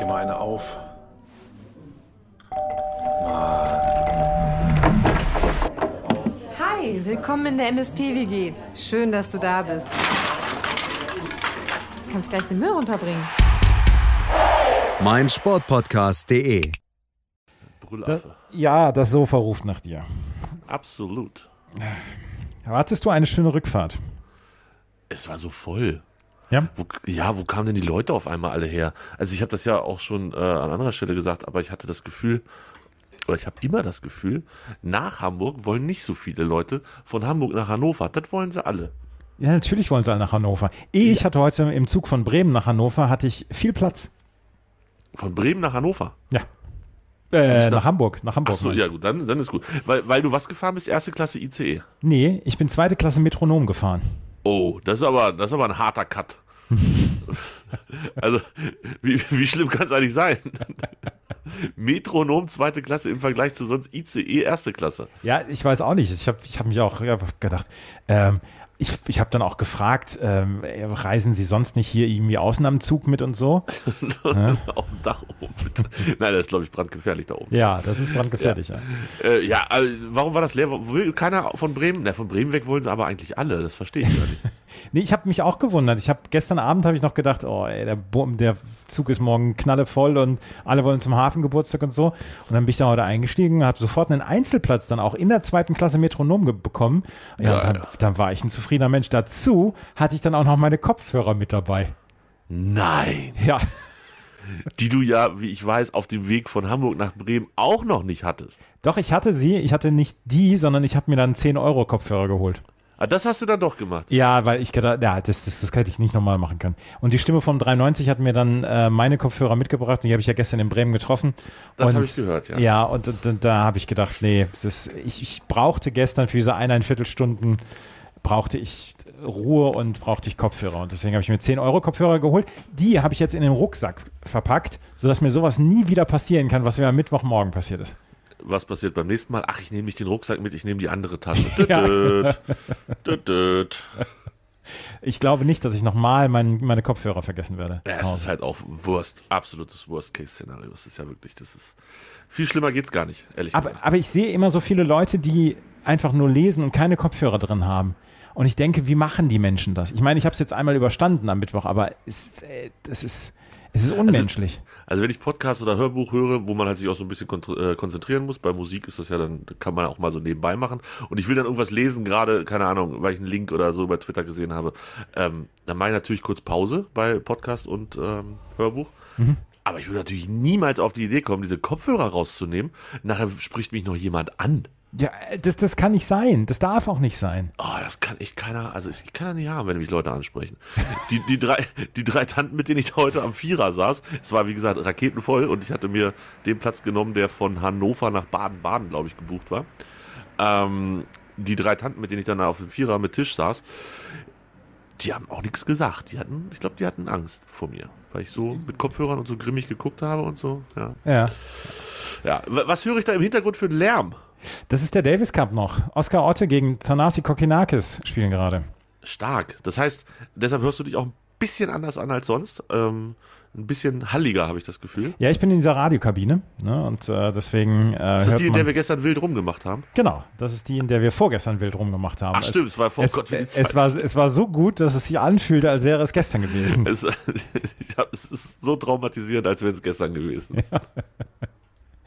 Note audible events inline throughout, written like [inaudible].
dir mal eine auf. Hi, willkommen in der MSP-WG. Schön, dass du da bist. Du kannst gleich den Müll runterbringen. mein Sportpodcast.de. Da, Brüllaffe. ja, das Sofa ruft nach dir. Absolut. Erwartest du eine schöne Rückfahrt? Es war so voll. Ja. Wo, ja, wo kamen denn die Leute auf einmal alle her? Also ich habe das ja auch schon äh, an anderer Stelle gesagt, aber ich hatte das Gefühl, oder ich habe immer das Gefühl, nach Hamburg wollen nicht so viele Leute. Von Hamburg nach Hannover, das wollen sie alle. Ja, natürlich wollen sie alle nach Hannover. Ich hatte heute im Zug von Bremen nach Hannover hatte ich viel Platz. Von Bremen nach Hannover. Ja. Äh, nach- nach Hamburg, nach Hamburg. Ach so, ja gut, dann, dann ist gut. Weil, weil du was gefahren bist, erste Klasse ICE. Nee, ich bin zweite Klasse Metronom gefahren. Oh, das ist aber, das ist aber ein harter Cut. [laughs] also, wie, wie schlimm kann es eigentlich sein? Metronom zweite Klasse im Vergleich zu sonst ICE erste Klasse. Ja, ich weiß auch nicht. Ich habe ich hab mich auch gedacht, ähm, ich, ich habe dann auch gefragt, ähm, reisen Sie sonst nicht hier irgendwie außen am Zug mit und so? [laughs] Auf dem Dach oben. [laughs] Nein, das ist, glaube ich, brandgefährlich da oben. Ja, das ist brandgefährlich. Ja. Äh, ja, also, warum war das leer? Will keiner von Bremen? Na, von Bremen weg wollen sie aber eigentlich alle. Das verstehe ich gar nicht. [laughs] Nee, ich habe mich auch gewundert. Ich habe gestern Abend habe ich noch gedacht, oh, ey, der, der Zug ist morgen knallevoll und alle wollen zum Hafengeburtstag und so. Und dann bin ich da heute eingestiegen, habe sofort einen Einzelplatz dann auch in der zweiten Klasse Metronom bekommen. Ja, Ja, dann, ja. dann war ich ein zufriedener Mensch. Dazu hatte ich dann auch noch meine Kopfhörer mit dabei. Nein. Ja, Die du ja, wie ich weiß, auf dem Weg von Hamburg nach Bremen auch noch nicht hattest. doch, ich hatte sie. Ich hatte nicht die, sondern ich habe mir dann 10 Euro Kopfhörer geholt. Ah, das hast du dann doch gemacht. Ja, weil ich gedacht, ja, das, das, das hätte ich nicht nochmal machen können. Und die Stimme von 93 hat mir dann äh, meine Kopfhörer mitgebracht. Die habe ich ja gestern in Bremen getroffen. Das habe ich gehört, ja. Ja, und, und, und da habe ich gedacht, nee, das, ich, ich brauchte gestern für diese eineinviertel Stunden brauchte ich Ruhe und brauchte ich Kopfhörer. Und deswegen habe ich mir 10 Euro Kopfhörer geholt. Die habe ich jetzt in den Rucksack verpackt, sodass mir sowas nie wieder passieren kann, was mir am Mittwochmorgen passiert ist. Was passiert beim nächsten Mal? Ach, ich nehme nicht den Rucksack mit, ich nehme die andere Tasche. [laughs] Ja. Ich glaube nicht, dass ich nochmal mein, meine Kopfhörer vergessen werde. Ja, es ist halt auch Wurst, absolutes Worst-Case-Szenario. Das ist ja wirklich, das ist, viel schlimmer geht's gar nicht, ehrlich Aber, gesagt. aber ich sehe immer so viele Leute, die einfach nur lesen und keine Kopfhörer drin haben. Und ich denke, wie machen die Menschen das? Ich meine, ich habe es jetzt einmal überstanden am Mittwoch, aber es, äh, das ist, es ist unmenschlich. Also wenn ich Podcast oder Hörbuch höre, wo man halt sich auch so ein bisschen äh, konzentrieren muss, bei Musik ist das ja dann, kann man auch mal so nebenbei machen. Und ich will dann irgendwas lesen, gerade, keine Ahnung, weil ich einen Link oder so bei Twitter gesehen habe, ähm, dann mache ich natürlich kurz Pause bei Podcast und ähm, Hörbuch. Aber ich würde natürlich niemals auf die Idee kommen, diese Kopfhörer rauszunehmen. Nachher spricht mich noch jemand an. ja, das, das kann nicht sein. Das darf auch nicht sein. Oh, das kann echt keiner, also ich kann ja nicht haben, wenn mich Leute ansprechen. Die, die, drei, die drei Tanten, mit denen ich heute am Vierer saß, es war wie gesagt raketenvoll und ich hatte mir den Platz genommen, der von Hannover nach Baden-Baden, glaube ich, gebucht war. Ähm, die drei Tanten, mit denen ich dann auf dem Vierer mit Tisch saß, die haben auch nichts gesagt. Die hatten, ich glaube, die hatten Angst vor mir, weil ich so mit Kopfhörern und so grimmig geguckt habe und so. Ja. Ja. ja. Was höre ich da im Hintergrund für einen Lärm? Das ist der Davis Cup noch. Oskar Otte gegen Thanasi Kokinakis spielen gerade. Stark. Das heißt, deshalb hörst du dich auch ein bisschen anders an als sonst. Ähm, ein bisschen halliger, habe ich das Gefühl. Ja, ich bin in dieser Radiokabine ne, und äh, deswegen äh, Das ist hört die, in der wir gestern wild rumgemacht haben. Genau, das ist die, in der wir vorgestern wild rumgemacht haben. Ach stimmt, es war vor es, Gott, wie die es, Zeit. war, es war so gut, dass es sich anfühlte, als wäre es gestern gewesen. Es, [laughs] ich hab, es ist so traumatisierend, als wäre es gestern gewesen.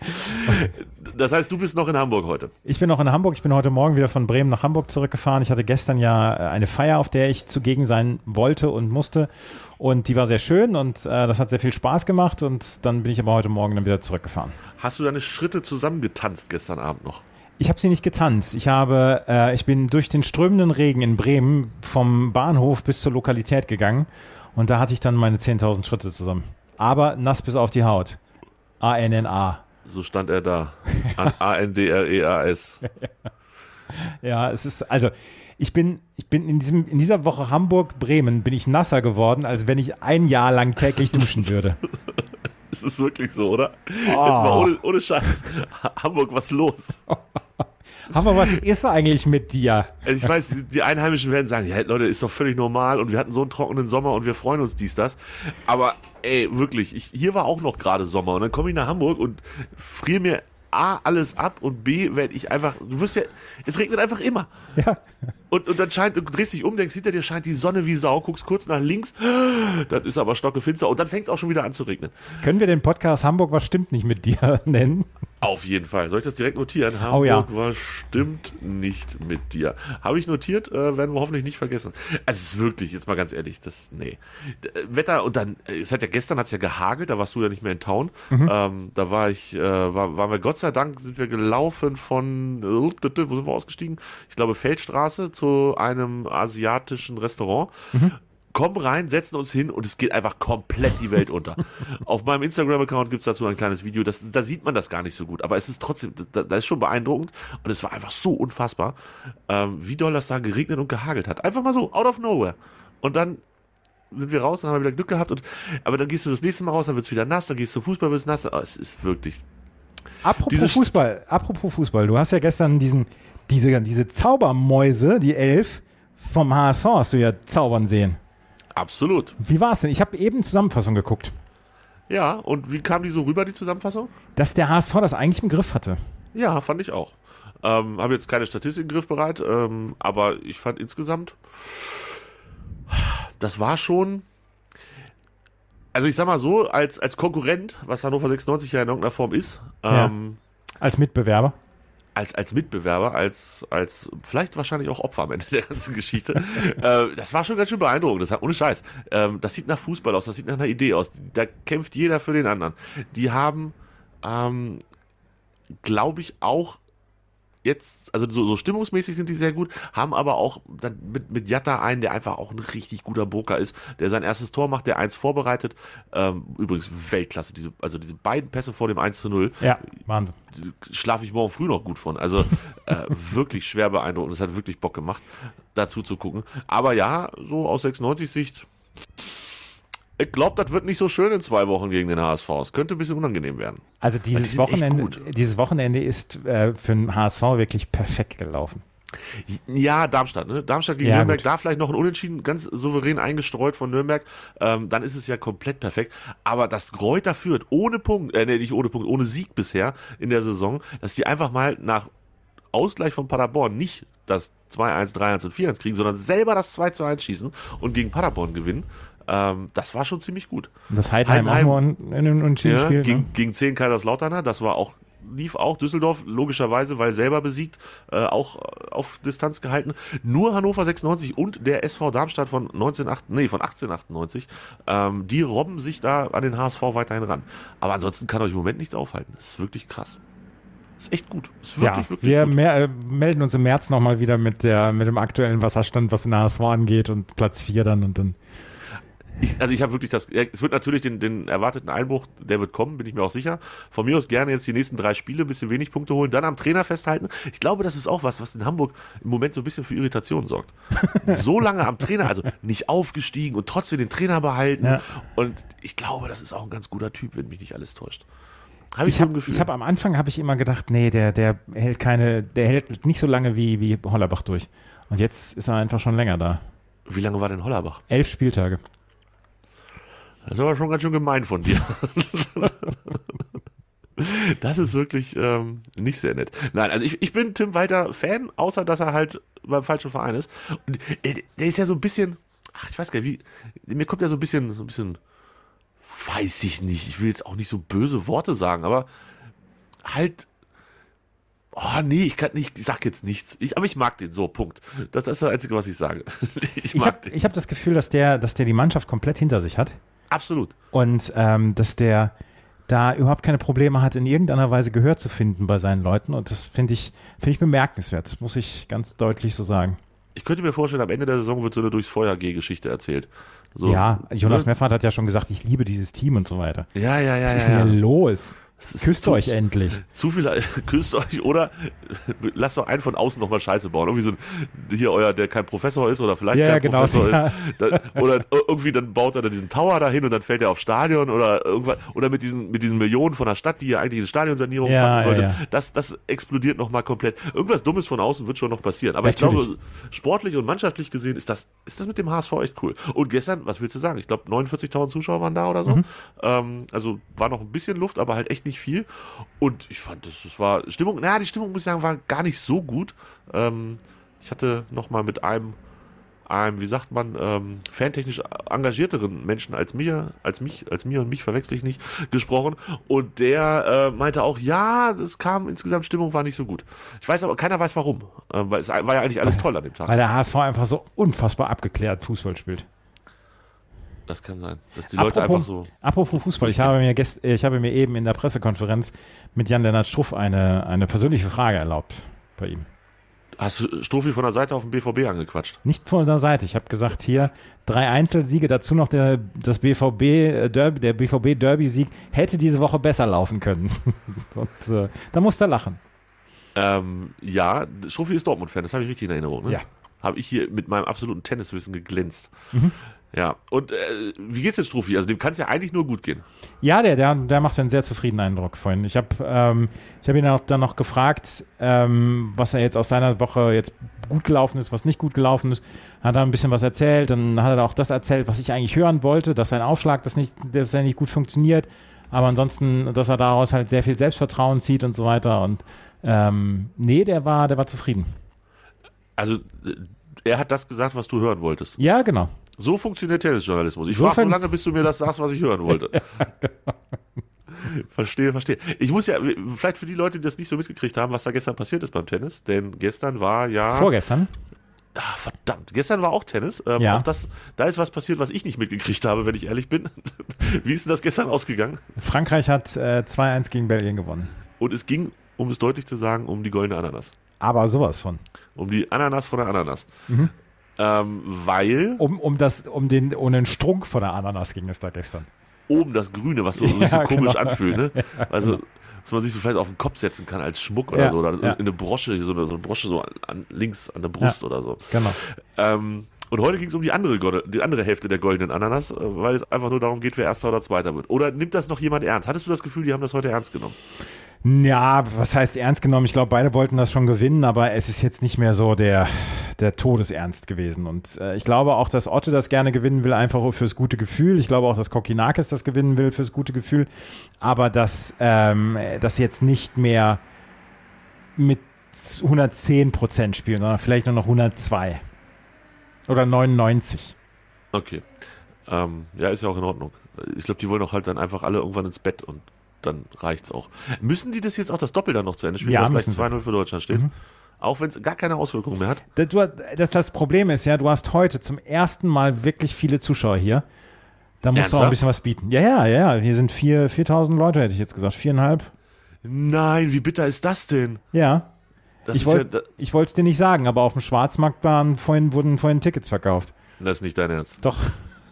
[laughs] Das heißt, du bist noch in Hamburg heute. Ich bin noch in Hamburg. Ich bin heute Morgen wieder von Bremen nach Hamburg zurückgefahren. Ich hatte gestern ja äh, eine Feier, auf der ich zugegen sein wollte und musste. Und die war sehr schön und äh, das hat sehr viel Spaß gemacht. Und dann bin ich aber heute Morgen dann wieder zurückgefahren. Hast du deine Schritte zusammengetanzt gestern Abend noch? Ich habe sie nicht getanzt. Ich habe, äh, ich bin durch den strömenden Regen in Bremen vom Bahnhof bis zur Lokalität gegangen und da hatte ich dann meine 10.000 Schritte zusammen. Aber nass bis auf die Haut. A-N-N-A. So stand er da. An [laughs] A-N-D-R-E-A-S. Ja, es ist, also, ich bin, ich bin in diesem, in dieser Woche Hamburg-Bremen bin ich nasser geworden, als wenn ich ein Jahr lang täglich [laughs] duschen würde. Es ist wirklich so, oder? Oh. Jetzt mal ohne, ohne Scheiß. Hamburg, was los? [laughs] Aber was ist eigentlich mit dir? Also ich weiß, die Einheimischen werden sagen, ja Leute, ist doch völlig normal und wir hatten so einen trockenen Sommer und wir freuen uns dies, das. Aber ey, wirklich, ich, hier war auch noch gerade Sommer und dann komme ich nach Hamburg und friere mir A, alles ab und B, werde ich einfach, du wirst ja, es regnet einfach immer. Ja. Und, und dann scheint, du drehst dich um, denkst, hinter dir scheint die Sonne wie Sau, guckst kurz nach links, dann ist aber stockefinster und dann fängt es auch schon wieder an zu regnen. Können wir den Podcast Hamburg, was stimmt nicht mit dir [laughs] nennen? Auf jeden Fall. Soll ich das direkt notieren? Hamburg Oh ja. was stimmt nicht mit dir. Habe ich notiert, äh, werden wir hoffentlich nicht vergessen. Also es ist wirklich, jetzt mal ganz ehrlich, das, nee. Äh, Wetter und dann, äh, es hat ja gestern hat's ja gehagelt, da warst du ja nicht mehr in Town. Ähm, da war ich, äh, war, waren wir Gott sei Dank, sind wir gelaufen von, äh, wo sind wir ausgestiegen? Ich glaube Feldstraße zu einem asiatischen Restaurant kommen rein, setzen uns hin und es geht einfach komplett die Welt unter. [laughs] Auf meinem Instagram-Account gibt's dazu ein kleines Video, das, da sieht man das gar nicht so gut, aber es ist trotzdem, da, da ist schon beeindruckend und es war einfach so unfassbar, ähm, wie doll das da geregnet und gehagelt hat. Einfach mal so, out of nowhere. Und dann sind wir raus, dann haben wir wieder Glück gehabt und, aber dann gehst du das nächste Mal raus, dann wird's wieder nass, dann gehst du Fußball, wird's nass, oh, es ist wirklich, Apropos Diese Fußball, apropos Fußball, du hast ja gestern diesen, diese, diese Zaubermäuse, die Elf, vom HSV hast du ja zaubern sehen. Absolut. Wie war es denn? Ich habe eben Zusammenfassung geguckt, Ja, und wie kam die so rüber, die Zusammenfassung? dass der HSV das eigentlich im Griff hatte. Ja, fand ich auch. Ähm, Habe jetzt keine Statistik griffbereit, ähm, aber ich fand insgesamt, das war schon. Also ich sag mal so, als, als Konkurrent, was Hannover 96 ja in irgendeiner Form ist, ähm, Als Mitbewerber. Als, als Mitbewerber, als, als vielleicht wahrscheinlich auch Opfer am Ende der ganzen Geschichte. [laughs] äh, das war schon ganz schön beeindruckend, das hat, ohne Scheiß. Ähm, das sieht nach Fußball aus, das sieht nach einer Idee aus. Da kämpft jeder für den anderen. Die haben, ähm, glaube ich, auch jetzt, also so, so stimmungsmäßig sind die sehr gut, haben aber auch dann mit, mit Jatta einen, der einfach auch ein richtig guter Broker ist, der sein erstes Tor macht, der eins vorbereitet. Ähm, übrigens Weltklasse, diese, also diese beiden Pässe vor dem 1 zu 0 Ja, Wahnsinn. schlafe ich morgen früh noch gut von. Also äh, [laughs] wirklich schwer beeindruckend. Es hat wirklich Bock gemacht, dazu zu gucken. Aber ja, so aus 96-Sicht, ich glaube, das wird nicht so schön in zwei Wochen gegen den HSV. Es könnte ein bisschen unangenehm werden. Also die dieses Wochenende, dieses Wochenende ist äh, für den HSV wirklich perfekt gelaufen. Ja, Darmstadt, ne? Darmstadt gegen Ja, Nürnberg, gut. da vielleicht noch ein Unentschieden, ganz souverän eingestreut von Nürnberg. Ähm, dann ist es ja komplett perfekt. Aber das Kräuter führt ohne Punkt, äh, nee, nicht ohne Punkt, ohne Sieg bisher in der Saison, dass die einfach mal nach Ausgleich von Paderborn nicht das 2-1, 3-1 und 4-1 kriegen, sondern selber das 2-1 schießen und gegen Paderborn gewinnen. Ähm, das war schon ziemlich gut. Das Heidenheim, Heidenheim- auch nur ein, ein, ein Unentschieden Ja, Spiel. gegen, Ne? gegen 10 Kaiserslauterner, das war auch, lief auch Düsseldorf, logischerweise, weil selber besiegt, äh, auch auf Distanz gehalten. Nur Hannover 96 und der SV Darmstadt von 1998, nee, von 1898, ähm, die robben sich da an den HSV weiterhin ran. Aber ansonsten kann euch im Moment nichts aufhalten. Das ist wirklich krass. Das ist echt gut. Das ist wirklich, ja, wirklich wir gut. mehr, äh, melden uns im März nochmal wieder mit, der, mit dem aktuellen Wasserstand, was den HSV angeht und Platz 4 dann und dann. Ich, also ich habe wirklich das, es wird natürlich den, den erwarteten Einbruch, der wird kommen, bin ich mir auch sicher. Von mir aus gerne jetzt die nächsten drei Spiele, ein bisschen wenig Punkte holen, dann am Trainer festhalten. Ich glaube, das ist auch was, was in Hamburg im Moment so ein bisschen für Irritation sorgt. [laughs] so lange am Trainer, also nicht aufgestiegen und trotzdem den Trainer behalten. Ja. Und ich glaube, das ist auch ein ganz guter Typ, wenn mich nicht alles täuscht. Habe ich, habe hab am Anfang habe ich immer gedacht, nee, der, der hält keine, der hält nicht so lange wie, wie Hollerbach durch. Und jetzt ist er einfach schon länger da. Wie lange war denn Hollerbach? Elf Spieltage. Das ist aber schon ganz schön gemein von dir. Das ist wirklich ähm, nicht sehr nett. Nein, also ich, ich bin Tim Walter Fan, außer dass er halt beim falschen Verein ist. Und äh, der ist ja so ein bisschen, ach, ich weiß gar nicht, wie, mir kommt ja so ein bisschen, so ein bisschen, weiß ich nicht, ich will jetzt auch nicht so böse Worte sagen, aber halt, oh nee, ich kann nicht, ich sag jetzt nichts. Ich, aber ich mag den so, Punkt. Das, das ist das Einzige, was ich sage. [laughs] Ich Ich mag habe den. ich hab das Gefühl, dass der, dass der die Mannschaft komplett hinter sich hat Absolut. und ähm, dass der da überhaupt keine Probleme hat, in irgendeiner Weise Gehör zu finden bei seinen Leuten. Und das finde ich, finde ich bemerkenswert. Das muss ich ganz deutlich so sagen. Ich könnte mir vorstellen, am Ende der Saison wird so eine durchs Feuer G-Geschichte erzählt. So, ja, Jonas ne? Meffert hat ja schon gesagt, ich liebe dieses Team und so weiter. Ja, ja, ja. Was ist ja, denn ja. hier los? Küsst euch endlich. Zu viel, [laughs] küsst euch oder lasst doch einen von außen nochmal Scheiße bauen. Irgendwie so ein, hier euer, der kein Professor ist oder vielleicht Ja, kein genau. Professor Ja. ist. Dann, oder irgendwie dann baut er da diesen Tower dahin und dann fällt er aufs Stadion oder irgendwas. Oder mit diesen, mit diesen Millionen von der Stadt, die ja eigentlich eine Stadionsanierung Ja, machen sollte. ja. Das, das explodiert nochmal komplett. Irgendwas Dummes von außen wird schon noch passieren. Aber ich Natürlich. glaube, sportlich und mannschaftlich gesehen ist das, ist das mit dem HSV echt cool. Und gestern, was willst du sagen? Ich glaube, 49.000 Zuschauer waren da oder so. Mhm. Ähm, also war noch ein bisschen Luft, aber halt echt nicht viel. Und ich fand, das, das war Stimmung, naja, die Stimmung, muss ich sagen, war gar nicht so gut. Ähm, ich hatte noch mal mit einem, einem, wie sagt man, ähm, fantechnisch engagierteren Menschen als mir, als mich, als mir und mich verwechsel ich nicht, gesprochen. Und der äh, meinte auch, ja, das kam insgesamt, Stimmung war nicht so gut. Ich weiß aber, keiner weiß warum. Äh, weil es war ja eigentlich alles toll an dem Tag. Weil der HSV einfach so unfassbar abgeklärt Fußball spielt. Das kann sein. Dass die Leute einfach so. apropos Fußball, ich habe, mir gest, ich habe mir eben in der Pressekonferenz mit Jan-Lennart Struff eine, eine persönliche Frage erlaubt bei ihm. Hast du Strophi von der Seite auf den BVB angequatscht? Nicht von der Seite. Ich habe gesagt, hier drei Einzelsiege, dazu noch der, das BVB äh, Derby, der BVB Derby-Sieg hätte diese Woche besser laufen können. [laughs] Und äh, da musste er lachen. Ähm, ja, Strophi ist Dortmund-Fan, das habe ich richtig in Erinnerung. Ne? Ja. Habe ich hier mit meinem absoluten Tenniswissen geglänzt. Mhm. Ja, und äh, wie geht's denn Strophi? Also dem kann es ja eigentlich nur gut gehen. Ja, der, der, der macht einen sehr zufriedenen Eindruck vorhin. Ich habe ähm, ich hab ihn auch dann noch gefragt, ähm, was er jetzt aus seiner Woche jetzt gut gelaufen ist, was nicht gut gelaufen ist. Hat er ein bisschen was erzählt, dann hat er auch das erzählt, was ich eigentlich hören wollte, dass sein Aufschlag das nicht, dass er nicht gut funktioniert, aber ansonsten, dass er daraus halt sehr viel Selbstvertrauen zieht und so weiter. Und ähm, nee, der war, der war zufrieden. Also äh, er hat das gesagt, was du hören wolltest. Ja, genau. So funktioniert Tennisjournalismus. Ich Insofern- frage so lange, bis du mir das sagst, was ich hören wollte. [laughs] Verstehe, verstehe. Ich muss ja, vielleicht für die Leute, die das nicht so mitgekriegt haben, was da gestern passiert ist beim Tennis, denn gestern war ja. Vorgestern. Ah, verdammt, gestern war auch Tennis. Ähm, Ja. auch das, da ist was passiert, was ich nicht mitgekriegt habe, wenn ich ehrlich bin. [laughs] Wie ist denn das gestern ausgegangen? Frankreich hat äh, 2-1 gegen Belgien gewonnen. Und es ging, um es deutlich zu sagen, um die goldene Ananas. Aber sowas von. Um die Ananas von der Ananas. Mhm. Ähm, weil Um, um, das, um, den, um den Strunk von der Ananas ging es da gestern. oben das Grüne, was so, [laughs] sich so Ja, komisch genau. anfühlt, ne? [laughs] Also, was man sich so vielleicht auf den Kopf setzen kann als Schmuck oder Ja, so, oder ja. in eine Brosche, so eine, so eine Brosche so an, an, links an der Brust oder so. Genau. Ähm, und heute ging es um die andere, die andere Hälfte der goldenen Ananas, äh, weil es einfach nur darum geht, wer Erster oder Zweiter wird. Oder nimmt das noch jemand ernst? Hattest du das Gefühl, die haben das heute ernst genommen? Ja, was heißt ernst genommen? Ich glaube, beide wollten das schon gewinnen, aber es ist jetzt nicht mehr so der, der Todesernst gewesen. Und äh, ich glaube auch, dass Otto das gerne gewinnen will, einfach fürs gute Gefühl. Ich glaube auch, dass Kokinakis das gewinnen will fürs gute Gefühl. Aber dass ähm, das jetzt nicht mehr mit 110 Prozent spielen, sondern vielleicht nur noch 102 oder 99. Okay. Ähm, ja, ist ja auch in Ordnung. Ich glaube, die wollen auch halt dann einfach alle irgendwann ins Bett und dann reicht's auch. Müssen die das jetzt auch das Doppel dann noch zu Ende spielen, Ja, was gleich müssen sie. 2-0 für Deutschland steht? Auch wenn es gar keine Auswirkungen mehr hat? Das, das, das Problem ist ja, du hast heute zum ersten Mal wirklich viele Zuschauer hier. Da musst du auch Ernsthaft? ein bisschen was bieten. Ja, ja, ja. Hier sind vier- 4000 Leute, hätte ich jetzt gesagt. Viereinhalb. Nein, wie bitter ist das denn? Ja. Das ich ja, wollte es dir nicht sagen, aber auf dem Schwarzmarkt waren vorhin, wurden vorhin Tickets verkauft. das ist nicht dein Ernst. Doch.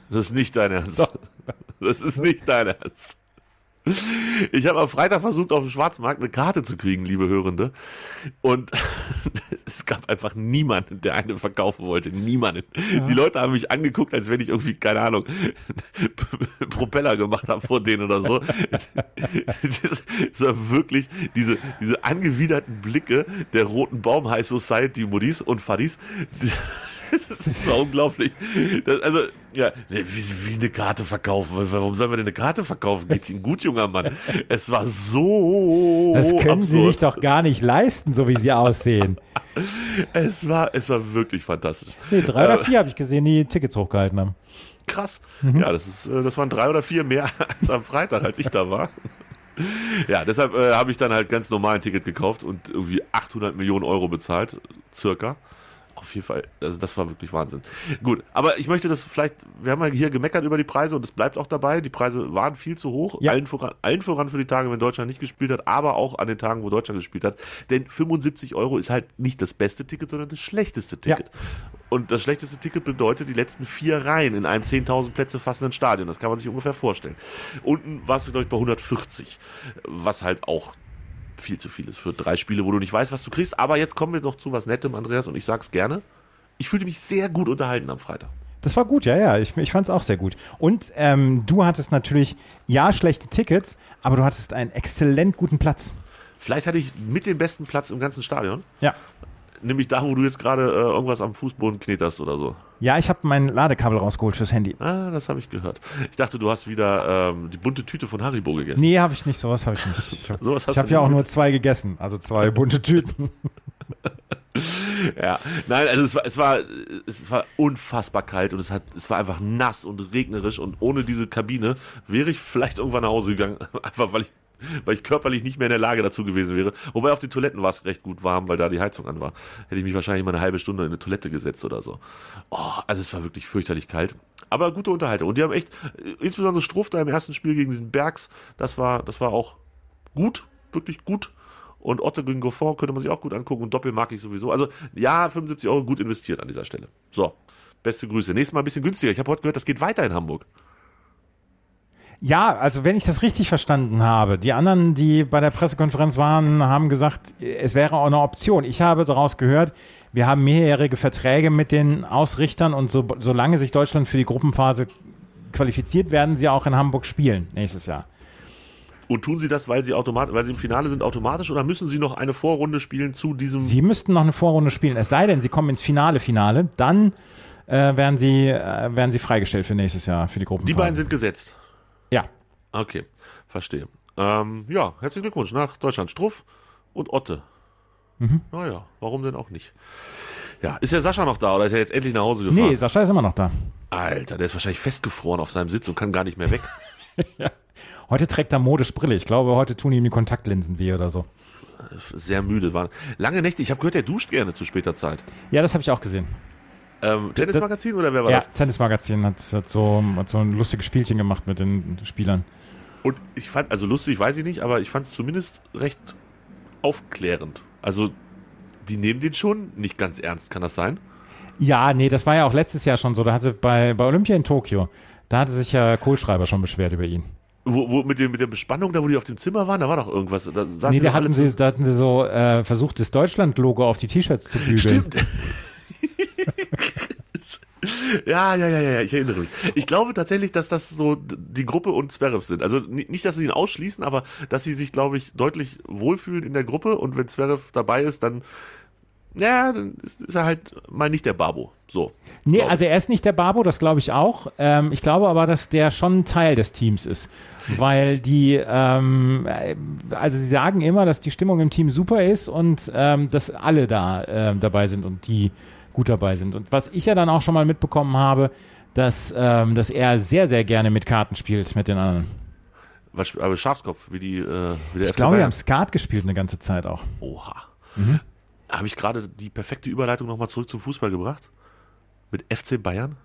Das ist nicht dein Ernst. Das ist nicht dein Ernst. Ich habe am Freitag versucht, auf dem Schwarzmarkt eine Karte zu kriegen, liebe Hörende. Und [laughs] es gab einfach niemanden, der eine verkaufen wollte. Niemanden. Die Leute haben mich angeguckt, als wenn ich irgendwie, keine Ahnung, [laughs] Propeller gemacht habe vor denen oder so. [laughs] Das, war wirklich diese, diese angewiderten Blicke der roten Baum High Society Modis und Fadis. [laughs] Das ist so unglaublich. Das, also, ja, wie, wie eine Karte verkaufen. Warum sollen wir denn eine Karte verkaufen? Geht's Ihnen gut, junger Mann? Es war so. Das können sie absurd. sich doch gar nicht leisten, so wie sie aussehen. Es war, es war wirklich fantastisch. Nee, drei oder Äh, vier habe ich gesehen, die Tickets hochgehalten haben. Krass. Mhm. Ja, das ist, äh, das waren drei oder vier mehr [laughs] als am Freitag, als ich da war. Ja, deshalb äh, habe ich dann halt ganz normal ein Ticket gekauft und irgendwie 800 Millionen Euro bezahlt, circa. Auf jeden Fall. Also das war wirklich Wahnsinn. Gut, aber ich möchte das vielleicht, wir haben ja hier gemeckert über die Preise und es bleibt auch dabei. Die Preise waren viel zu hoch. Ja. Allen, voran, allen voran für die Tage, wenn Deutschland nicht gespielt hat, aber auch an den Tagen, wo Deutschland gespielt hat. Denn 75 Euro ist halt nicht das beste Ticket, sondern das schlechteste Ticket. Und das schlechteste Ticket bedeutet die letzten vier Reihen in einem 10.000 Plätze fassenden Stadion. Das kann man sich ungefähr vorstellen. Unten warst du, glaube ich, bei 140, was halt auch viel zu viel ist für drei Spiele, wo du nicht weißt, was du kriegst. Aber jetzt kommen wir noch zu was Nettem, Andreas, und ich sag's gerne. Ich fühlte mich sehr gut unterhalten am Freitag. Das war gut, ja, ja. Ich, ich fand es auch sehr gut. Und ähm, du hattest natürlich, ja, schlechte Tickets, aber du hattest einen exzellent guten Platz. Vielleicht hatte ich mit den besten Platz im ganzen Stadion. Ja. Nämlich da, wo du jetzt gerade äh, irgendwas am Fußboden kneterst oder so. Ja, ich habe mein Ladekabel rausgeholt fürs Handy. Ah, das habe ich gehört. Ich dachte, du hast wieder ähm, die bunte Tüte von Haribo gegessen. Nee, habe ich nicht, sowas habe ich nicht. [laughs] Ich habe hab ja auch nur zwei gegessen, also zwei [laughs] bunte Tüten. Ja, nein, also es war, es war, es war unfassbar kalt und es hat, es war einfach nass und regnerisch und ohne diese Kabine wäre ich vielleicht irgendwann nach Hause gegangen, [laughs] einfach weil ich, [laughs] weil ich körperlich nicht mehr in der Lage dazu gewesen wäre. Wobei auf den Toiletten war es recht gut warm, weil da die Heizung an war. Hätte ich mich wahrscheinlich mal eine halbe Stunde in eine Toilette gesetzt oder so. Oh, also es war wirklich fürchterlich kalt. Aber gute Unterhaltung. Und die haben echt, äh, insbesondere Struff da im ersten Spiel gegen diesen Bergs, das war, das war auch gut, wirklich gut. Und Otte gegen Goffin könnte man sich auch gut angucken. Und Doppel mag ich sowieso. Also ja, 75 Euro gut investiert an dieser Stelle. So, beste Grüße. Nächstes Mal ein bisschen günstiger. Ich habe heute gehört, das geht weiter in Hamburg. Ja, also wenn ich das richtig verstanden habe, die anderen, die bei der Pressekonferenz waren, haben gesagt, es wäre auch eine Option. Ich habe daraus gehört, wir haben mehrjährige Verträge mit den Ausrichtern und so, solange sich Deutschland für die Gruppenphase qualifiziert, werden sie auch in Hamburg spielen nächstes Jahr. Und tun sie das, weil sie automatisch, weil sie im Finale sind automatisch oder müssen sie noch eine Vorrunde spielen zu diesem? Sie müssten noch eine Vorrunde spielen, es sei denn, sie kommen ins Finale, Finale, dann äh, werden, sie, äh, werden sie freigestellt für nächstes Jahr, für die Gruppenphase. die beiden sind gesetzt. Ja, Okay, verstehe. Ähm, ja, herzlichen Glückwunsch nach Deutschland. Struff und Otte. Mhm. Naja, warum denn auch nicht? Ja, ist der Sascha noch da oder ist er jetzt endlich nach Hause gefahren? nee, Sascha ist immer noch da. Alter, der ist wahrscheinlich festgefroren auf seinem Sitz und kann gar nicht mehr weg. [laughs] Heute trägt er modisch Brille. Ich glaube, heute tun ihm die Kontaktlinsen weh oder so. Sehr müde waren. Lange Nächte. Ich habe gehört, der duscht gerne zu später Zeit. Ja, das habe ich auch gesehen. Ähm, Tennismagazin oder wer war Ja, das? Tennismagazin hat, hat, so, hat so ein lustiges Spielchen gemacht mit den Spielern. Und ich fand, also lustig weiß ich nicht, aber ich fand es zumindest recht aufklärend. Also, die nehmen den schon nicht ganz ernst, kann das sein? Ja, nee, das war ja auch letztes Jahr schon so. Da hatte bei, bei Olympia in Tokio, da hatte sich ja Kohlschreiber schon beschwert über ihn. Wo, wo mit, dem, mit der Bespannung, da wo die auf dem Zimmer waren, da war doch irgendwas. Da Nee, da hatten, sie, da hatten sie so äh, versucht, das Deutschland-Logo auf die T-Shirts zu bügeln. Stimmt. [laughs] ja, ja, ja, ja, ich erinnere mich. Ich glaube tatsächlich, dass das so die Gruppe und Zverev sind. Also ni- nicht, dass sie ihn ausschließen, aber dass sie sich, glaube ich, deutlich wohlfühlen in der Gruppe und wenn Zverev dabei ist, dann ja, dann ist, ist er halt mal nicht der Babo. So. Nee, also er ist nicht der Babo, das glaube ich auch. Ähm, ich glaube aber, dass der schon Teil des Teams ist. Weil die, ähm, äh, also sie sagen immer, dass die Stimmung im Team super ist und ähm, dass alle da ähm, dabei sind und die gut dabei sind. Und was ich ja dann auch schon mal mitbekommen habe, dass, ähm, dass er sehr, sehr gerne mit Karten spielt mit den anderen. Was, aber Schafskopf, wie die, äh, wie der Ich glaube, wir haben Skat gespielt eine ganze Zeit auch. Oha. Mhm. Habe ich gerade die perfekte Überleitung nochmal zurück zum Fußball gebracht? Mit FC Bayern?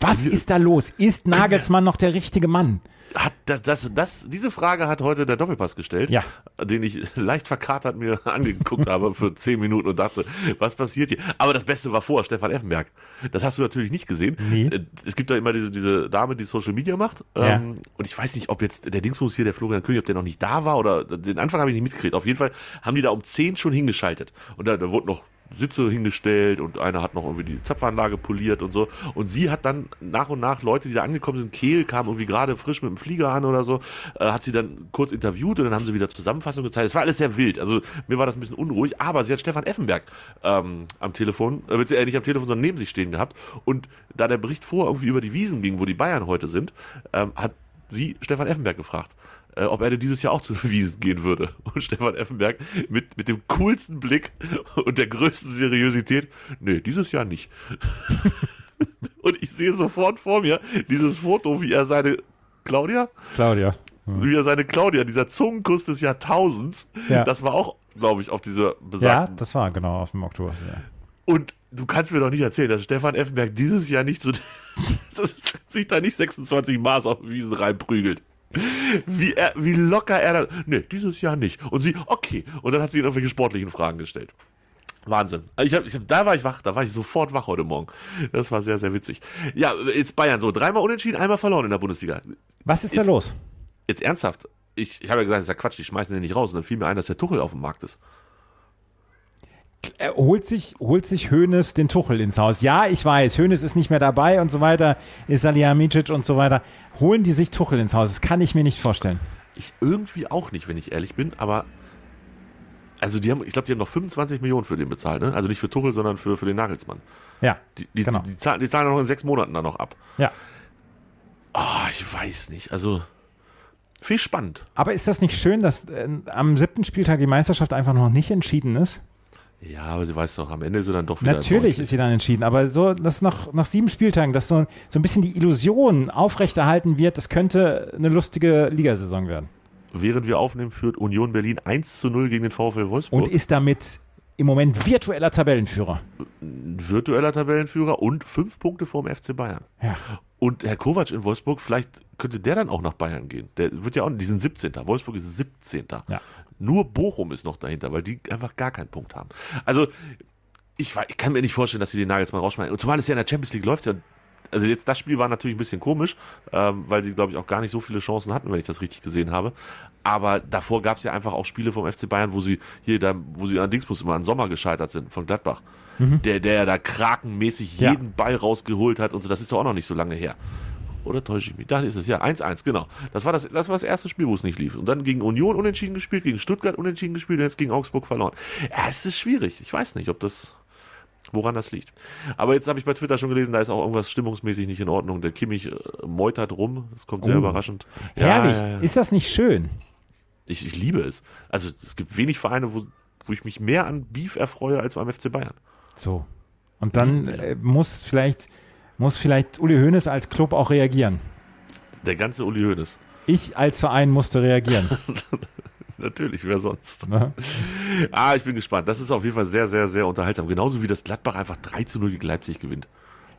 Was ist da los? Ist Nagelsmann noch der richtige Mann? Hat das, das, das, diese Frage hat heute der Doppelpass gestellt, Ja. den ich [laughs] leicht verkatert mir [laughs] angeguckt habe für zehn Minuten und dachte, was passiert hier? Aber das Beste war vor, Stefan Effenberg. Das hast du natürlich nicht gesehen. Nee. Äh, Es gibt da immer diese, diese Dame, die Social Media macht. Ja. Ähm, und ich weiß nicht, ob jetzt der Dingsbums hier, der Florian König, ob der noch nicht da war oder den Anfang habe ich nicht mitgekriegt. Auf jeden Fall haben die da um 10 schon hingeschaltet. Und da, da wurden noch Sitze hingestellt und einer hat noch irgendwie die Zapfanlage poliert und so. Und sie hat dann nach und nach Leute, die da angekommen sind, Kehl kam irgendwie gerade frisch mit dem Flieger an oder so, äh, hat sie dann kurz interviewt und dann haben sie wieder Zusammenfassung gezeigt. Es war alles sehr wild. Also mir war das ein bisschen unruhig, aber sie hat Stefan Effenberg ähm, am Telefon, äh, beziehungsweise nicht am Telefon, sondern neben sich stehen gehabt. Und da der Bericht vor irgendwie über die Wiesen ging, wo die Bayern heute sind, ähm, hat sie Stefan Effenberg gefragt äh, ob er denn dieses Jahr auch zu [laughs] Wiesen gehen würde. Und Stefan Effenberg mit, mit dem coolsten Blick und der größten Seriosität, nee, dieses Jahr nicht. [laughs] und ich sehe sofort vor mir dieses Foto, wie er seine Claudia, Claudia. wie er seine Claudia, dieser Zungenkuss des Jahrtausends, Ja. das war auch, glaube ich, auf dieser Ja, besagten das war genau auf dem Oktober. Ja. Und du kannst mir doch nicht erzählen, dass Stefan Effenberg dieses Jahr nicht so, [laughs] sich da nicht 26 Maß auf Wiesen reinprügelt. Wie, er, wie locker er da. Nee, dieses Jahr nicht. Und sie, okay. Und dann hat sie ihn irgendwelche sportlichen Fragen gestellt. Wahnsinn. Also ich hab, ich hab, da war ich wach, da war ich sofort wach heute Morgen. Das war sehr, sehr witzig. Ja, jetzt Bayern so, dreimal unentschieden, einmal verloren in der Bundesliga. Was ist jetzt, da los? Jetzt ernsthaft. Ich, ich habe ja gesagt, das ist ja Quatsch, die schmeißen den nicht raus. Und dann fiel mir ein, dass der Tuchel auf dem Markt ist. Er holt sich, holt sich Hoeneß den Tuchel ins Haus. Ja, ich weiß, Hoeneß ist nicht mehr dabei und so weiter, ist Salihamidzic und so weiter. Holen die sich Tuchel ins Haus? Das kann ich mir nicht vorstellen. Ich irgendwie auch nicht, wenn ich ehrlich bin, aber also die haben, ich glaube, die haben noch 25 Millionen für den bezahlt, ne? Also nicht für Tuchel, sondern für, für den Nagelsmann. Ja. Die, die, genau. die, die, zahlen, die zahlen noch in sechs Monaten dann noch ab. Ja. Oh, ich weiß nicht. Also viel spannend. Aber ist das nicht schön, dass äh, am siebten Spieltag die Meisterschaft einfach noch nicht entschieden ist? Ja, aber sie weiß doch, am Ende ist sie dann doch wieder. Natürlich ist sie dann entschieden, aber so, dass nach, nach sieben Spieltagen, dass so, so ein bisschen die Illusion aufrechterhalten wird, das könnte eine lustige Ligasaison werden. Während wir aufnehmen, führt Union Berlin 1 zu 0 gegen den VfL Wolfsburg. Und ist damit im Moment virtueller Tabellenführer. Virtueller Tabellenführer und fünf Punkte vorm FC Bayern. Ja. Und Herr Kovac in Wolfsburg, vielleicht könnte der dann auch nach Bayern gehen. Der wird ja auch, die sind 17. Wolfsburg ist 17. Ja. Nur Bochum ist noch dahinter, weil die einfach gar keinen Punkt haben. Also, ich, ich kann mir nicht vorstellen, dass sie den Nagelsmann rausschmeißen. Und zumal es ja in der Champions League läuft ja also jetzt das Spiel war natürlich ein bisschen komisch, ähm, weil sie, glaube ich, auch gar nicht so viele Chancen hatten, wenn ich das richtig gesehen habe. Aber davor gab es ja einfach auch Spiele vom FC Bayern, wo sie hier, da, wo sie an Dingsbus immer an Sommer gescheitert sind, von Gladbach. Mhm. Der, der ja da krakenmäßig Ja. jeden Ball rausgeholt hat und so, das ist doch auch noch nicht so lange her. Oder täusche ich mich? Da ist es, ja, 1-1, genau. Das war das, das war das erste Spiel, wo es nicht lief. Und dann gegen Union unentschieden gespielt, gegen Stuttgart unentschieden gespielt und jetzt gegen Augsburg verloren. Ja, es ist schwierig. Ich weiß nicht, ob das, woran das liegt. Aber jetzt habe ich bei Twitter schon gelesen, da ist auch irgendwas stimmungsmäßig nicht in Ordnung. Der Kimmich äh, meutert rum. Das kommt sehr Oh. überraschend. Herrlich. Ja, ja, ja. Ist das nicht schön? Ich, ich liebe es. Also es gibt wenig Vereine, wo, wo ich mich mehr an Beef erfreue als beim FC Bayern. So. Und dann äh, muss vielleicht, muss vielleicht Uli Hoeneß als Club auch reagieren. Der ganze Uli Hoeneß. Ich als Verein musste reagieren. [laughs] Natürlich, wer sonst? Ne? Ah, ich bin gespannt. Das ist auf jeden Fall sehr, sehr, sehr unterhaltsam. Genauso wie das Gladbach einfach 3 zu 0 gegen Leipzig gewinnt.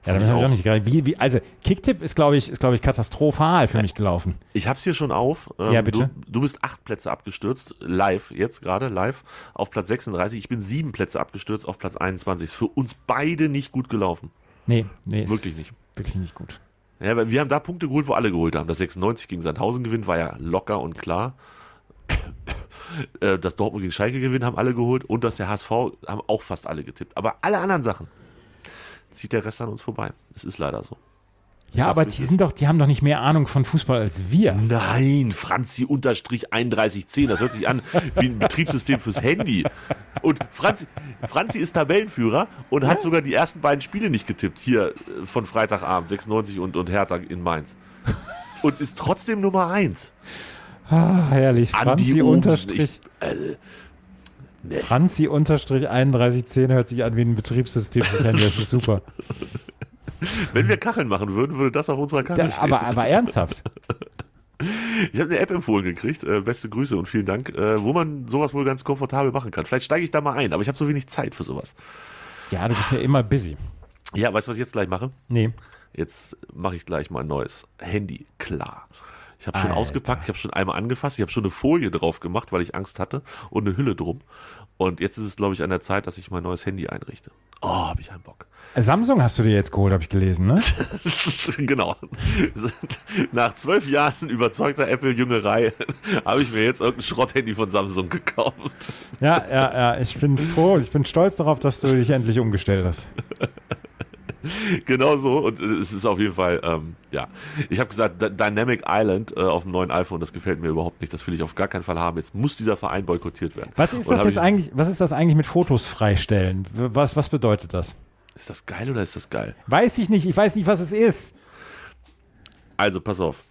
Ja, Fand da ich auch nicht geil. Wie, wie, also Kicktipp ist, glaube ich, ist, glaube ich, katastrophal für mich gelaufen. Ich hab's hier schon auf. Ähm, Ja, bitte. Du, du bist acht Plätze abgestürzt, live, jetzt gerade live, auf Platz 36. Ich bin sieben Plätze abgestürzt auf Platz 21. Ist für uns beide nicht gut gelaufen. Nee, nee. ist Wirklich nicht. Wirklich nicht gut. Ja, weil wir haben da Punkte geholt, wo alle geholt haben. Das 96 gegen Sandhausen gewinnt, war ja locker und klar. [coughs] Äh, Das Dortmund gegen Schalke gewinnen haben alle geholt und dass der HSV haben auch fast alle getippt. Aber alle anderen Sachen zieht der Rest an uns vorbei. Es ist leider so. Ja, sag's, aber die sind doch, die haben doch nicht mehr Ahnung von Fußball als wir. Nein, Franzi unterstrich 3110. Das hört sich an wie ein Betriebssystem fürs Handy. Und Franzi, Franzi ist Tabellenführer und hat sogar die ersten beiden Spiele nicht getippt. Hier äh, von Freitagabend, 96 und, und Hertha in Mainz. Und ist trotzdem Nummer 1. Ah, herrlich. Andi Franzi Obst, unterstrich, ich- äh, nee. Franzi unterstrich 3110 hört sich an wie ein Betriebssystem. Das ist super. [laughs] Wenn wir Kacheln machen würden, würde das auf unserer Kachel Da, stehen. aber, aber ernsthaft. Ich habe eine App empfohlen gekriegt. Äh, beste Grüße und vielen Dank, äh, wo man sowas wohl ganz komfortabel machen kann. Vielleicht steige ich da mal ein, aber ich habe so wenig Zeit für sowas. Ja, du bist ja immer busy. Ja, weißt du, was ich jetzt gleich mache? Nee. Jetzt mache ich gleich mal ein neues Handy klar. Ich habe schon ausgepackt, ich habe schon einmal angefasst, ich habe schon eine Folie drauf gemacht, weil ich Angst hatte und eine Hülle drum. Und jetzt ist es, glaube ich, an der Zeit, dass ich mein neues Handy einrichte. Oh, habe ich einen Bock. Samsung hast du dir jetzt geholt, habe ich gelesen, ne? [laughs] genau. Nach zwölf Jahren überzeugter Apple-Jüngerei [laughs] habe ich mir jetzt irgendein Schrotthandy von Samsung gekauft. Ja, ja, ja. Ich bin froh, ich bin stolz darauf, dass du dich endlich umgestellt hast. [laughs] genau so. Und äh, es ist auf jeden Fall, ähm, ja. Ich habe gesagt, D Dynamic Island äh, auf dem neuen iPhone, das gefällt mir überhaupt nicht. Das will ich auf gar keinen Fall haben. Jetzt muss dieser Verein boykottiert werden. Was ist Und das jetzt ich, eigentlich, was ist das eigentlich mit Fotos freistellen? Was, was bedeutet das? Ist das geil oder ist das geil? Weiß ich nicht, ich weiß nicht, was es ist. Also, pass auf.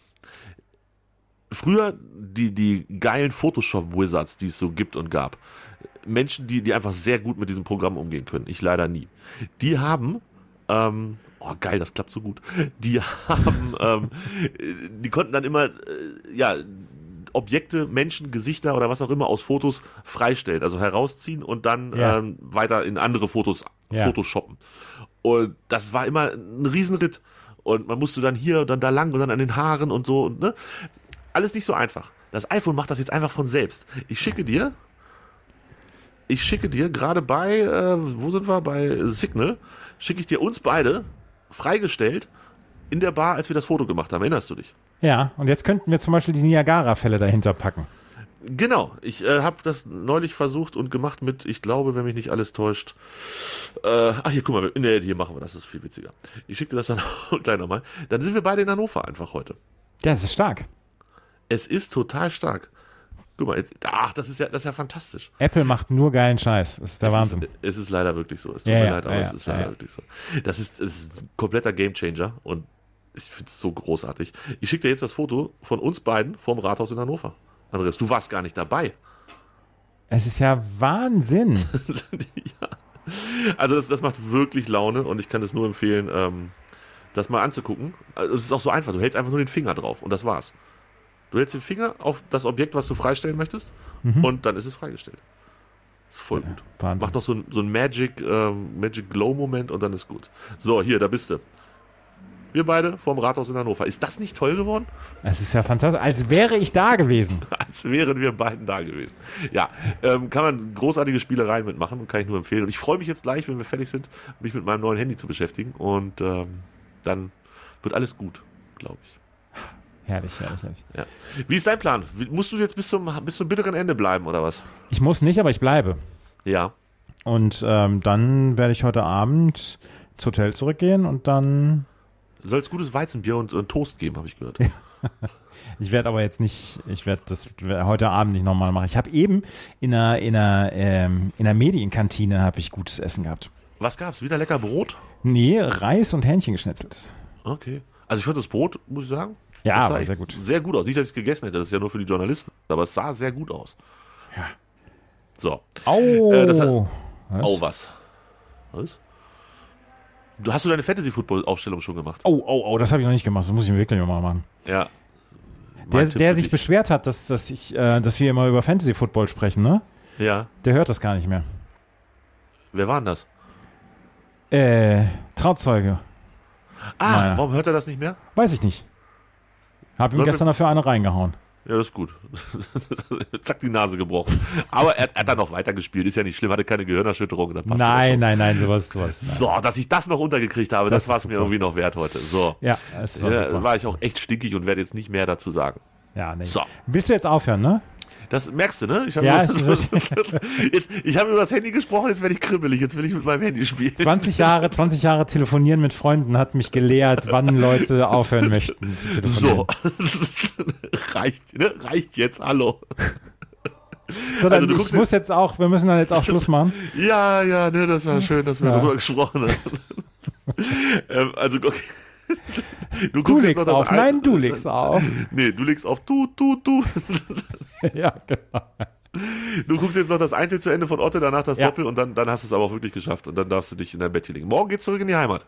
Früher die, die geilen Photoshop-Wizards, die es so gibt und gab. Menschen, die, die einfach sehr gut mit diesem Programm umgehen können. Ich leider nie. Die haben, ähm, oh geil, das klappt so gut. Die [laughs] haben, ähm, die konnten dann immer, äh, ja, Objekte, Menschen, Gesichter oder was auch immer aus Fotos freistellen, also herausziehen und dann Ja. ähm, weiter in andere Fotos Ja. Photoshoppen. Und das war immer ein Riesenritt. Und man musste dann hier und dann da lang und dann an den Haaren und so. Und, ne? Alles nicht so einfach. Das iPhone macht das jetzt einfach von selbst. Ich schicke dir, ich schicke dir gerade bei, äh, wo sind wir? Bei Signal, schicke ich dir uns beide freigestellt in der Bar, als wir das Foto gemacht haben. Erinnerst du dich? Ja, und jetzt könnten wir zum Beispiel die Niagara-Fälle dahinter packen. Genau, ich äh, habe das neulich versucht und gemacht mit, ich glaube, wenn mich nicht alles täuscht. Äh, ach hier, guck mal, nee, hier machen wir das, das ist viel witziger. Ich schicke dir das dann [laughs] gleich nochmal. Dann sind wir beide in Hannover einfach heute. Ja, das ist stark. Es ist total stark. Guck mal, jetzt, ach, das ist ja, das ist ja fantastisch. Apple macht nur geilen Scheiß. Das ist der es Wahnsinn. Ist, es ist leider wirklich so. Es tut Ja, mir ja, leid, aber ja, es ist leider wirklich so. Das ist, es ist ein kompletter Gamechanger und ich finde es so großartig. Ich schicke dir jetzt das Foto von uns beiden vorm Rathaus in Hannover. Andreas, du warst gar nicht dabei. Es ist ja Wahnsinn. [laughs] ja. Also das, das macht wirklich Laune und ich kann es nur empfehlen, ähm, das mal anzugucken. Also es ist auch so einfach. Du hältst einfach nur den Finger drauf und das war's. Du hältst den Finger auf das Objekt, was du freistellen möchtest und dann ist es freigestellt. Ist voll gut. Wahnsinn. Macht noch so ein, so ein Magic, ähm, Magic Glow-Moment und dann ist gut. So, hier, da bist du. Wir beide vorm Rathaus in Hannover. Ist das nicht toll geworden? Es ist ja fantastisch. Als wäre ich da gewesen. [laughs] als wären wir beiden da gewesen. Ja, ähm, kann man großartige Spielereien mitmachen und kann ich nur empfehlen. Und ich freue mich jetzt gleich, wenn wir fertig sind, mich mit meinem neuen Handy zu beschäftigen und ähm, dann wird alles gut, glaube ich. Herrlich, herrlich, herrlich. Ja. Wie ist dein Plan? Musst du jetzt bis zum, bis zum bitteren Ende bleiben oder was? Ich muss nicht, aber ich bleibe. Ja. Und ähm, dann werde ich heute Abend ins Hotel zurückgehen und dann. Soll es gutes Weizenbier und, und Toast geben, habe ich gehört. [laughs] Ich werde aber jetzt nicht, ich werde das heute Abend nicht nochmal machen. Ich habe eben in einer, in einer, ähm, in einer Medienkantine habe ich gutes Essen gehabt. Was gab's? Wieder lecker Brot? Nee, Reis und Hähnchen geschnetzelt. Okay. Also ich fand das Brot, muss ich sagen, Ja, das sehr gut. Sehr gut aus. Nicht, dass ich es gegessen hätte, das ist ja nur für die Journalisten. Aber es sah sehr gut aus. Ja. So. Oh, Äh, das hat- was? Oh, was? Was? Du hast du deine Fantasy-Football-Aufstellung schon gemacht? oh, oh, oh, das habe ich noch nicht gemacht. Das muss ich mir wirklich mal machen. Ja. Der, Mein der sich beschwert hat, dass, dass, ich, äh, dass wir immer über Fantasy Football sprechen, ne? Ja. Der hört das gar nicht mehr. Wer war denn das? Äh, Trauzeuge. Ah, Meiner. warum hört er das nicht mehr? Weiß ich nicht. Hab ihm gestern dafür eine reingehauen. Ja, das ist gut. [laughs] Zack, die Nase gebrochen. Aber er, er hat dann noch weitergespielt. Ist ja nicht schlimm, hatte keine Gehirnerschütterung. Dann passt Nein, nein, nein, sowas, sowas. Nein. So, dass ich das noch untergekriegt habe, das, Das war es mir irgendwie noch wert heute. So. Ja, das war Ja, war ich auch echt stinkig und werde jetzt nicht mehr dazu sagen. Ja, nee. So. Willst du jetzt aufhören, ne? Das merkst du, ne? Ich habe Ja, über, ich- [laughs] jetzt, ich habe über das Handy gesprochen, jetzt werde ich kribbelig, jetzt will ich mit meinem Handy spielen. 20 Jahre, 20 Jahre telefonieren mit Freunden hat mich gelehrt, wann Leute aufhören möchten zu telefonieren. So. [laughs] reicht, ne? Reicht jetzt, hallo. So, dann Also du ich muss jetzt auch, wir müssen dann jetzt auch Schluss machen. Ja, ja, ne, das war schön, dass wir Ja. darüber gesprochen haben. [laughs] ähm, also, okay. Du, Du legst das auf. ein- Nein, du legst auf. Nee, du legst auf du, du, du. [laughs] ja, genau. Du guckst jetzt noch das Einzel zu Ende von Otte, danach das Ja. Doppel und dann, dann hast du es aber auch wirklich geschafft und dann darfst du dich in dein Bettchen legen. Morgen geht's zurück in die Heimat.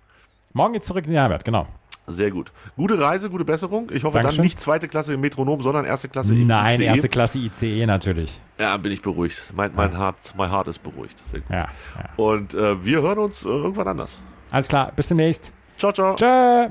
Morgen geht's zurück in die Heimat, genau. Sehr gut. Gute Reise, gute Besserung. Ich hoffe Dankeschön. dann nicht zweite Klasse im Metronom, sondern erste Klasse im Nein, ICE. erste Klasse ICE natürlich. Ja, bin ich beruhigt. Mein, mein, Heart, mein Heart ist beruhigt. Sehr gut. Ja, ja. Und äh, wir hören uns äh, irgendwann anders. Alles klar, bis demnächst. Ciao, ciao. Tschö.